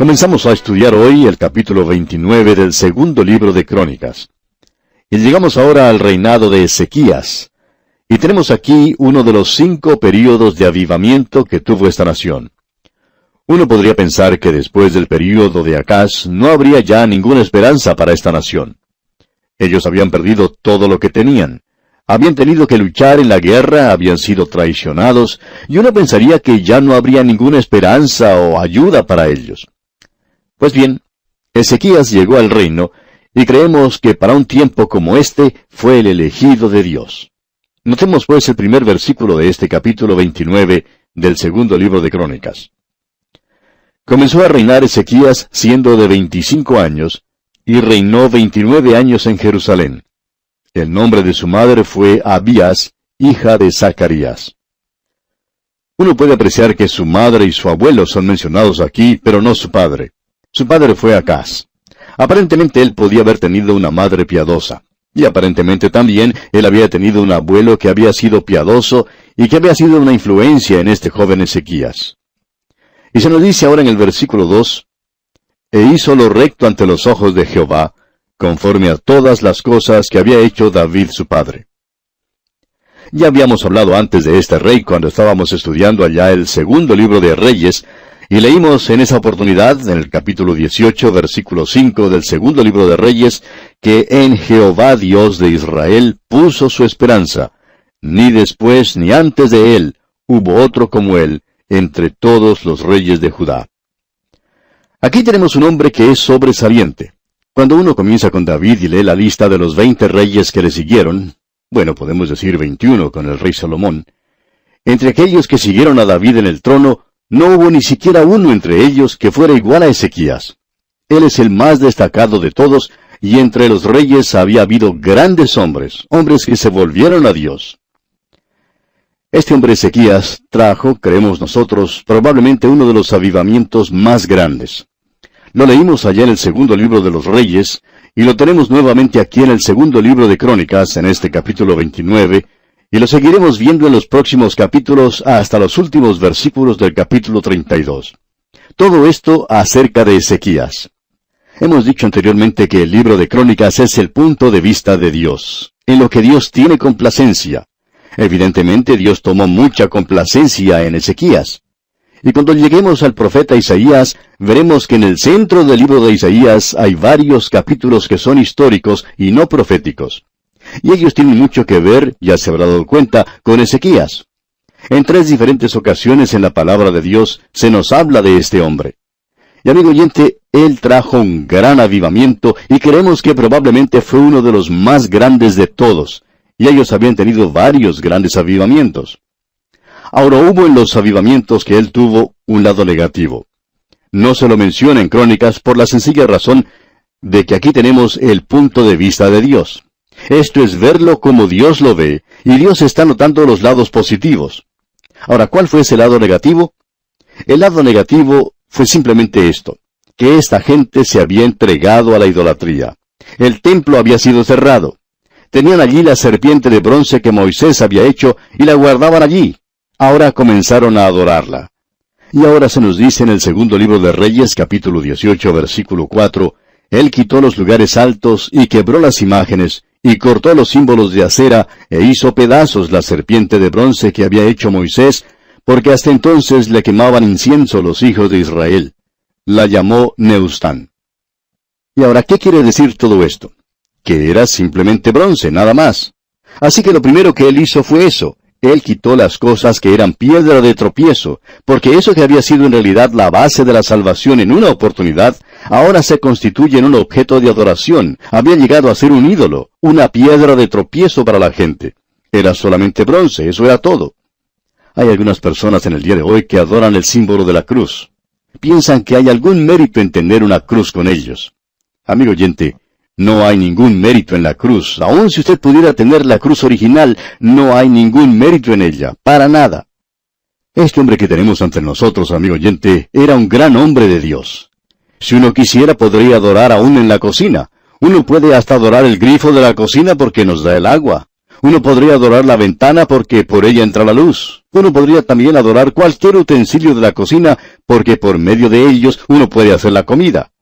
Comenzamos a estudiar hoy el capítulo 29 del segundo libro de Crónicas. Y llegamos ahora al reinado de Ezequías. Y tenemos aquí uno de los cinco períodos de avivamiento que tuvo esta nación. Uno podría pensar que después del período de Acaz no habría ya ninguna esperanza para esta nación. Ellos habían perdido todo lo que tenían. Habían tenido que luchar en la guerra, habían sido traicionados, y uno pensaría que ya no habría ninguna esperanza o ayuda para ellos. Pues bien, Ezequías llegó al reino, y creemos que para un tiempo como este fue el elegido de Dios. Notemos pues el primer versículo de este capítulo 29 del segundo libro de Crónicas. Comenzó a reinar Ezequías siendo de veinticinco años, y reinó veintinueve años en Jerusalén. El nombre de su madre fue Abías, hija de Zacarías. Uno puede apreciar que su madre y su abuelo son mencionados aquí, pero no su padre. Su padre fue Acaz. Aparentemente él podía haber tenido una madre piadosa. Y aparentemente también él había tenido un abuelo que había sido piadoso y que había sido una influencia en este joven Ezequías. Y se nos dice ahora en el versículo 2, e hizo lo recto ante los ojos de Jehová, conforme a todas las cosas que había hecho David su padre. Ya habíamos hablado antes de este rey cuando estábamos estudiando allá el segundo libro de Reyes, y leímos en esa oportunidad, en el capítulo 18, versículo 5 del segundo libro de Reyes, que en Jehová Dios de Israel puso su esperanza, ni después ni antes de él hubo otro como él entre todos los reyes de Judá. Aquí tenemos un hombre que es sobresaliente. Cuando uno comienza con David y lee la lista de los veinte reyes que le siguieron, bueno, podemos decir veintiuno con el rey Salomón, entre aquellos que siguieron a David en el trono, no hubo ni siquiera uno entre ellos que fuera igual a Ezequías. Él es el más destacado de todos, y entre los reyes había habido grandes hombres, hombres que se volvieron a Dios. Este hombre Ezequías trajo, creemos nosotros, probablemente uno de los avivamientos más grandes. Lo leímos allá en el segundo libro de los Reyes, y lo tenemos nuevamente aquí en el segundo libro de Crónicas, en este capítulo 29, y lo seguiremos viendo en los próximos capítulos hasta los últimos versículos del capítulo 32. Todo esto acerca de Ezequías. Hemos dicho anteriormente que el libro de Crónicas es el punto de vista de Dios, en lo que Dios tiene complacencia. Evidentemente Dios tomó mucha complacencia en Ezequías. Y cuando lleguemos al profeta Isaías, veremos que en el centro del libro de Isaías hay varios capítulos que son históricos y no proféticos. Y ellos tienen mucho que ver, ya se habrá dado cuenta, con Ezequías. En tres diferentes ocasiones en la palabra de Dios se nos habla de este hombre. Y amigo oyente, él trajo un gran avivamiento y creemos que probablemente fue uno de los más grandes de todos. Y ellos habían tenido varios grandes avivamientos. Ahora hubo en los avivamientos que él tuvo un lado negativo. No se lo menciona en Crónicas por la sencilla razón de que aquí tenemos el punto de vista de Dios. Esto es verlo como Dios lo ve, y Dios está notando los lados positivos. Ahora, ¿cuál fue ese lado negativo? El lado negativo fue simplemente esto, que esta gente se había entregado a la idolatría. El templo había sido cerrado. Tenían allí la serpiente de bronce que Moisés había hecho y la guardaban allí ahora comenzaron a adorarla. Y ahora se nos dice en el segundo libro de Reyes, capítulo 18, versículo 4, Él quitó los lugares altos y quebró las imágenes, y cortó los símbolos de acera, e hizo pedazos la serpiente de bronce que había hecho Moisés, porque hasta entonces le quemaban incienso los hijos de Israel. La llamó Neustán. Y ahora, ¿qué quiere decir todo esto? Que era simplemente bronce, nada más. Así que lo primero que él hizo fue eso, él quitó las cosas que eran piedra de tropiezo, porque eso que había sido en realidad la base de la salvación en una oportunidad, ahora se constituye en un objeto de adoración. Había llegado a ser un ídolo, una piedra de tropiezo para la gente. Era solamente bronce, eso era todo. Hay algunas personas en el día de hoy que adoran el símbolo de la cruz. Piensan que hay algún mérito en tener una cruz con ellos. Amigo oyente, no hay ningún mérito en la cruz. Aun si usted pudiera tener la cruz original, no hay ningún mérito en ella. Para nada. Este hombre que tenemos ante nosotros, amigo oyente, era un gran hombre de Dios. Si uno quisiera, podría adorar aún en la cocina. Uno puede hasta adorar el grifo de la cocina porque nos da el agua. Uno podría adorar la ventana porque por ella entra la luz. Uno podría también adorar cualquier utensilio de la cocina porque por medio de ellos uno puede hacer la comida.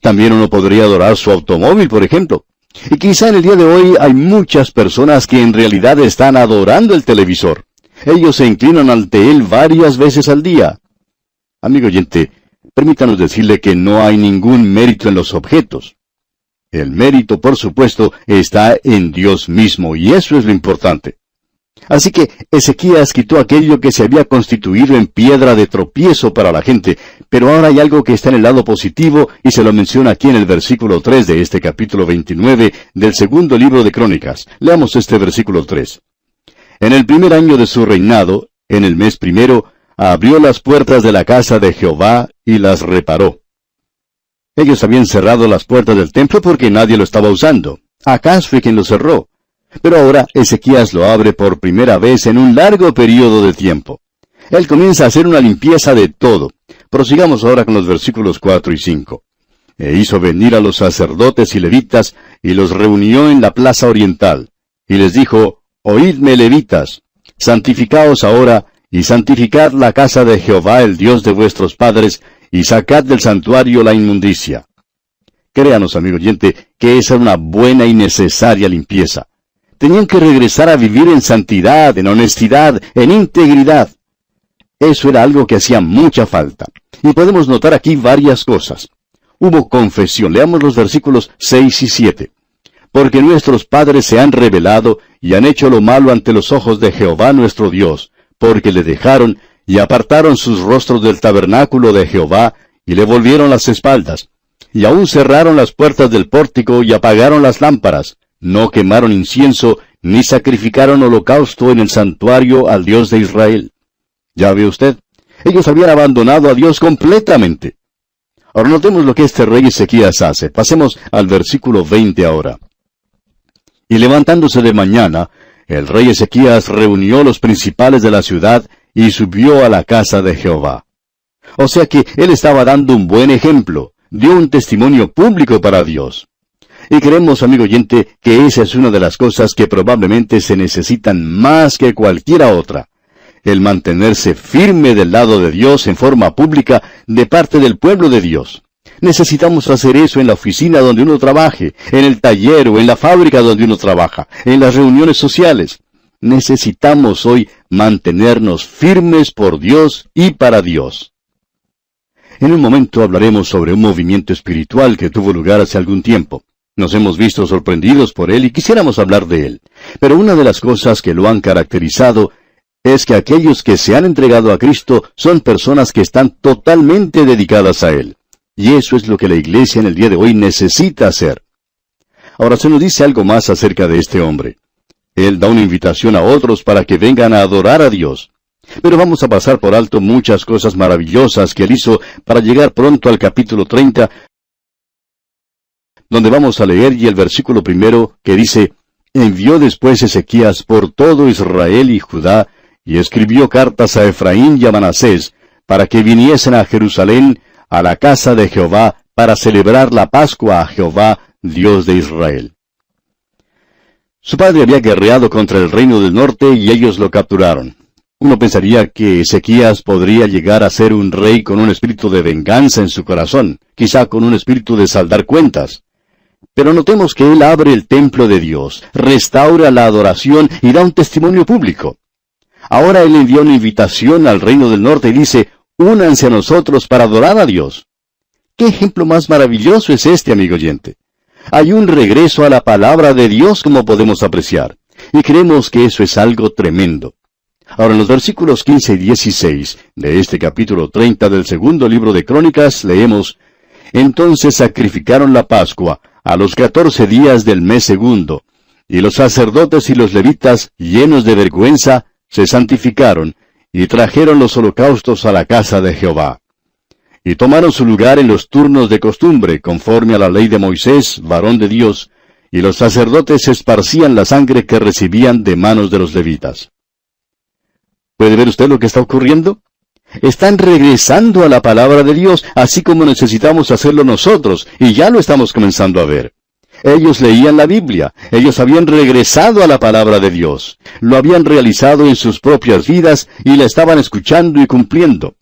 También uno podría adorar su automóvil, por ejemplo. Y quizá en el día de hoy hay muchas personas que en realidad están adorando el televisor. Ellos se inclinan ante él varias veces al día. Amigo oyente, permítanos decirle que no hay ningún mérito en los objetos. El mérito, por supuesto, está en Dios mismo, y eso es lo importante. Así que Ezequías quitó aquello que se había constituido en piedra de tropiezo para la gente, pero ahora hay algo que está en el lado positivo y se lo menciona aquí en el versículo 3 de este capítulo 29 del segundo libro de Crónicas. Leamos este versículo 3. En el primer año de su reinado, en el mes primero, abrió las puertas de la casa de Jehová y las reparó. Ellos habían cerrado las puertas del templo porque nadie lo estaba usando. Acaz fue quien lo cerró. Pero ahora Ezequías lo abre por primera vez en un largo periodo de tiempo. Él comienza a hacer una limpieza de todo. Prosigamos ahora con los versículos 4 y 5. E hizo venir a los sacerdotes y levitas, y los reunió en la plaza oriental. Y les dijo, Oídme levitas, santificaos ahora, y santificad la casa de Jehová el Dios de vuestros padres, y sacad del santuario la inmundicia. Créanos, amigo oyente, que esa era una buena y necesaria limpieza. Tenían que regresar a vivir en santidad, en honestidad, en integridad. Eso era algo que hacía mucha falta. Y podemos notar aquí varias cosas. Hubo confesión. Leamos los versículos 6 y 7. Porque nuestros padres se han rebelado y han hecho lo malo ante los ojos de Jehová nuestro Dios, porque le dejaron y apartaron sus rostros del tabernáculo de Jehová y le volvieron las espaldas. Y aún cerraron las puertas del pórtico y apagaron las lámparas no quemaron incienso, ni sacrificaron holocausto en el santuario al Dios de Israel. Ya ve usted, ellos habían abandonado a Dios completamente. Ahora notemos lo que este rey Ezequías hace. Pasemos al versículo 20 ahora. Y levantándose de mañana, el rey Ezequías reunió los principales de la ciudad y subió a la casa de Jehová. O sea que él estaba dando un buen ejemplo, dio un testimonio público para Dios. Y creemos, amigo oyente, que esa es una de las cosas que probablemente se necesitan más que cualquiera otra. El mantenerse firme del lado de Dios en forma pública de parte del pueblo de Dios. Necesitamos hacer eso en la oficina donde uno trabaje, en el taller o en la fábrica donde uno trabaja, en las reuniones sociales. Necesitamos hoy mantenernos firmes por Dios y para Dios. En un momento hablaremos sobre un movimiento espiritual que tuvo lugar hace algún tiempo. Nos hemos visto sorprendidos por él y quisiéramos hablar de él. Pero una de las cosas que lo han caracterizado es que aquellos que se han entregado a Cristo son personas que están totalmente dedicadas a Él. Y eso es lo que la iglesia en el día de hoy necesita hacer. Ahora se nos dice algo más acerca de este hombre. Él da una invitación a otros para que vengan a adorar a Dios. Pero vamos a pasar por alto muchas cosas maravillosas que él hizo para llegar pronto al capítulo 30, donde vamos a leer y el versículo primero que dice, envió después Ezequías por todo Israel y Judá, y escribió cartas a Efraín y a Manasés, para que viniesen a Jerusalén, a la casa de Jehová, para celebrar la Pascua a Jehová, Dios de Israel. Su padre había guerreado contra el reino del norte y ellos lo capturaron. Uno pensaría que Ezequías podría llegar a ser un rey con un espíritu de venganza en su corazón, quizá con un espíritu de saldar cuentas. Pero notemos que Él abre el templo de Dios, restaura la adoración y da un testimonio público. Ahora Él envía una invitación al reino del norte y dice, únanse a nosotros para adorar a Dios. ¿Qué ejemplo más maravilloso es este, amigo oyente? Hay un regreso a la palabra de Dios como podemos apreciar, y creemos que eso es algo tremendo. Ahora en los versículos 15 y 16 de este capítulo 30 del segundo libro de Crónicas leemos, Entonces sacrificaron la Pascua, a los catorce días del mes segundo, y los sacerdotes y los levitas, llenos de vergüenza, se santificaron, y trajeron los holocaustos a la casa de Jehová. Y tomaron su lugar en los turnos de costumbre, conforme a la ley de Moisés, varón de Dios, y los sacerdotes esparcían la sangre que recibían de manos de los levitas. ¿Puede ver usted lo que está ocurriendo? Están regresando a la palabra de Dios, así como necesitamos hacerlo nosotros, y ya lo estamos comenzando a ver. Ellos leían la Biblia, ellos habían regresado a la palabra de Dios, lo habían realizado en sus propias vidas y la estaban escuchando y cumpliendo.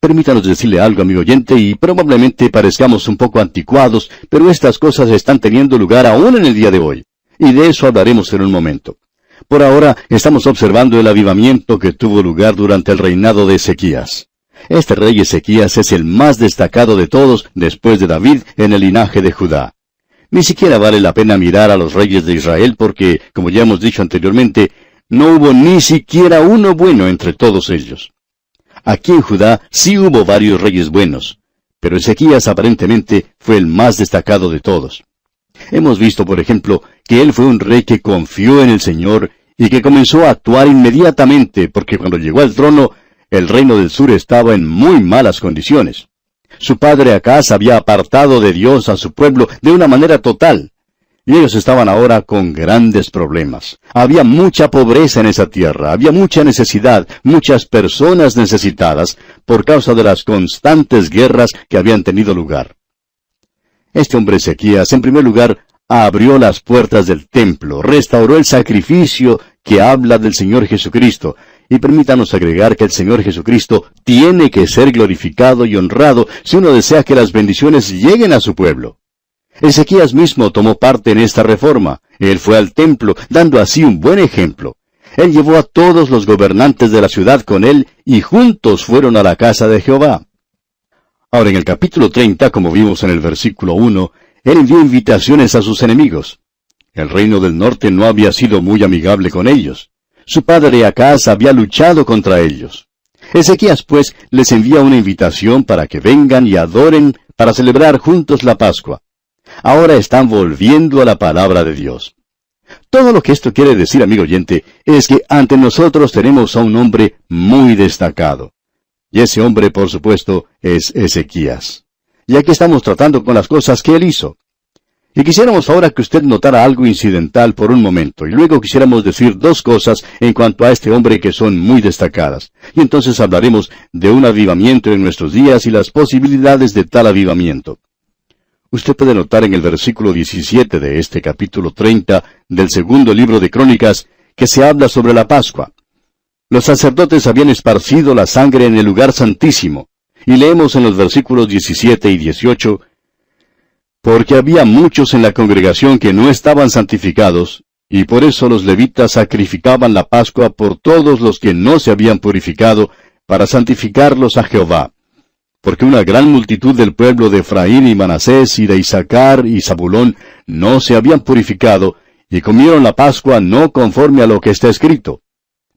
Permítanos decirle algo, amigo oyente, y probablemente parezcamos un poco anticuados, pero estas cosas están teniendo lugar aún en el día de hoy. Y de eso hablaremos en un momento. Por ahora estamos observando el avivamiento que tuvo lugar durante el reinado de Ezequías. Este rey Ezequías es el más destacado de todos después de David en el linaje de Judá. Ni siquiera vale la pena mirar a los reyes de Israel porque, como ya hemos dicho anteriormente, no hubo ni siquiera uno bueno entre todos ellos. Aquí en Judá sí hubo varios reyes buenos, pero Ezequías aparentemente fue el más destacado de todos. Hemos visto, por ejemplo, que él fue un rey que confió en el Señor y que comenzó a actuar inmediatamente, porque cuando llegó al trono, el reino del sur estaba en muy malas condiciones. Su padre Acaz había apartado de Dios a su pueblo de una manera total, y ellos estaban ahora con grandes problemas. Había mucha pobreza en esa tierra, había mucha necesidad, muchas personas necesitadas, por causa de las constantes guerras que habían tenido lugar. Este hombre Ezequías, en primer lugar, abrió las puertas del templo, restauró el sacrificio que habla del Señor Jesucristo, y permítanos agregar que el Señor Jesucristo tiene que ser glorificado y honrado si uno desea que las bendiciones lleguen a su pueblo. Ezequías mismo tomó parte en esta reforma. Él fue al templo, dando así un buen ejemplo. Él llevó a todos los gobernantes de la ciudad con él y juntos fueron a la casa de Jehová. Ahora en el capítulo 30, como vimos en el versículo 1, él envió invitaciones a sus enemigos. El reino del norte no había sido muy amigable con ellos. Su padre Acaz había luchado contra ellos. Ezequías pues les envía una invitación para que vengan y adoren para celebrar juntos la Pascua ahora están volviendo a la palabra de Dios. Todo lo que esto quiere decir, amigo oyente, es que ante nosotros tenemos a un hombre muy destacado. Y ese hombre, por supuesto, es Ezequías. Y aquí estamos tratando con las cosas que él hizo. Y quisiéramos ahora que usted notara algo incidental por un momento, y luego quisiéramos decir dos cosas en cuanto a este hombre que son muy destacadas. Y entonces hablaremos de un avivamiento en nuestros días y las posibilidades de tal avivamiento. Usted puede notar en el versículo 17 de este capítulo 30 del segundo libro de Crónicas que se habla sobre la Pascua. Los sacerdotes habían esparcido la sangre en el lugar santísimo, y leemos en los versículos 17 y 18, porque había muchos en la congregación que no estaban santificados, y por eso los levitas sacrificaban la Pascua por todos los que no se habían purificado, para santificarlos a Jehová porque una gran multitud del pueblo de Efraín y Manasés y de Isaacar y Zabulón no se habían purificado, y comieron la Pascua no conforme a lo que está escrito.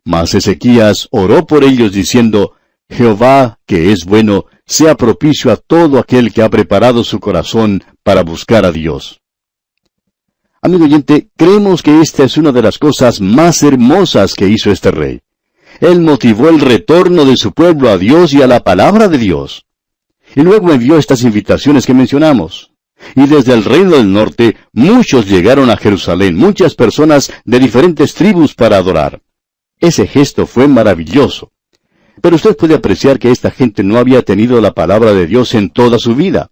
Mas Ezequías oró por ellos diciendo, Jehová, que es bueno, sea propicio a todo aquel que ha preparado su corazón para buscar a Dios. Amigo oyente, creemos que esta es una de las cosas más hermosas que hizo este rey. Él motivó el retorno de su pueblo a Dios y a la palabra de Dios. Y luego envió estas invitaciones que mencionamos. Y desde el reino del norte muchos llegaron a Jerusalén, muchas personas de diferentes tribus para adorar. Ese gesto fue maravilloso. Pero usted puede apreciar que esta gente no había tenido la palabra de Dios en toda su vida.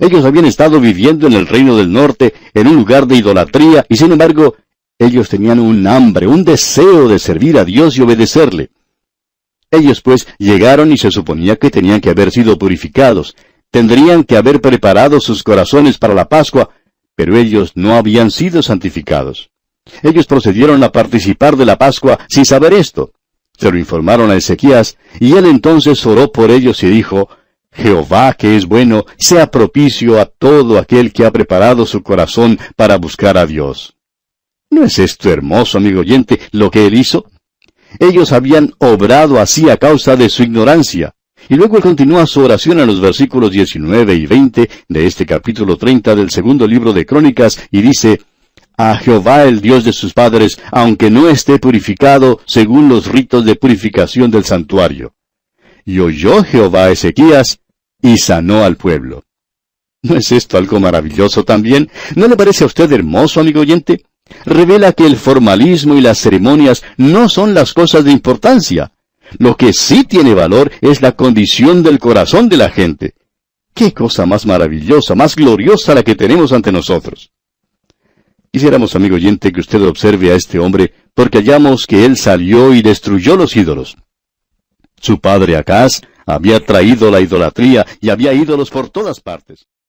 Ellos habían estado viviendo en el reino del norte, en un lugar de idolatría, y sin embargo, ellos tenían un hambre, un deseo de servir a Dios y obedecerle. Ellos pues llegaron y se suponía que tenían que haber sido purificados, tendrían que haber preparado sus corazones para la Pascua, pero ellos no habían sido santificados. Ellos procedieron a participar de la Pascua sin saber esto. Se lo informaron a Ezequías, y él entonces oró por ellos y dijo, Jehová, que es bueno, sea propicio a todo aquel que ha preparado su corazón para buscar a Dios. ¿No es esto hermoso, amigo oyente, lo que él hizo? Ellos habían obrado así a causa de su ignorancia. Y luego continúa su oración en los versículos 19 y 20 de este capítulo 30 del segundo libro de Crónicas y dice, A Jehová el Dios de sus padres, aunque no esté purificado según los ritos de purificación del santuario. Y oyó Jehová a Ezequías y sanó al pueblo. ¿No es esto algo maravilloso también? ¿No le parece a usted hermoso, amigo oyente? Revela que el formalismo y las ceremonias no son las cosas de importancia. Lo que sí tiene valor es la condición del corazón de la gente. Qué cosa más maravillosa, más gloriosa la que tenemos ante nosotros. Quisiéramos, amigo oyente, que usted observe a este hombre, porque hallamos que él salió y destruyó los ídolos. Su padre Acaz había traído la idolatría y había ídolos por todas partes.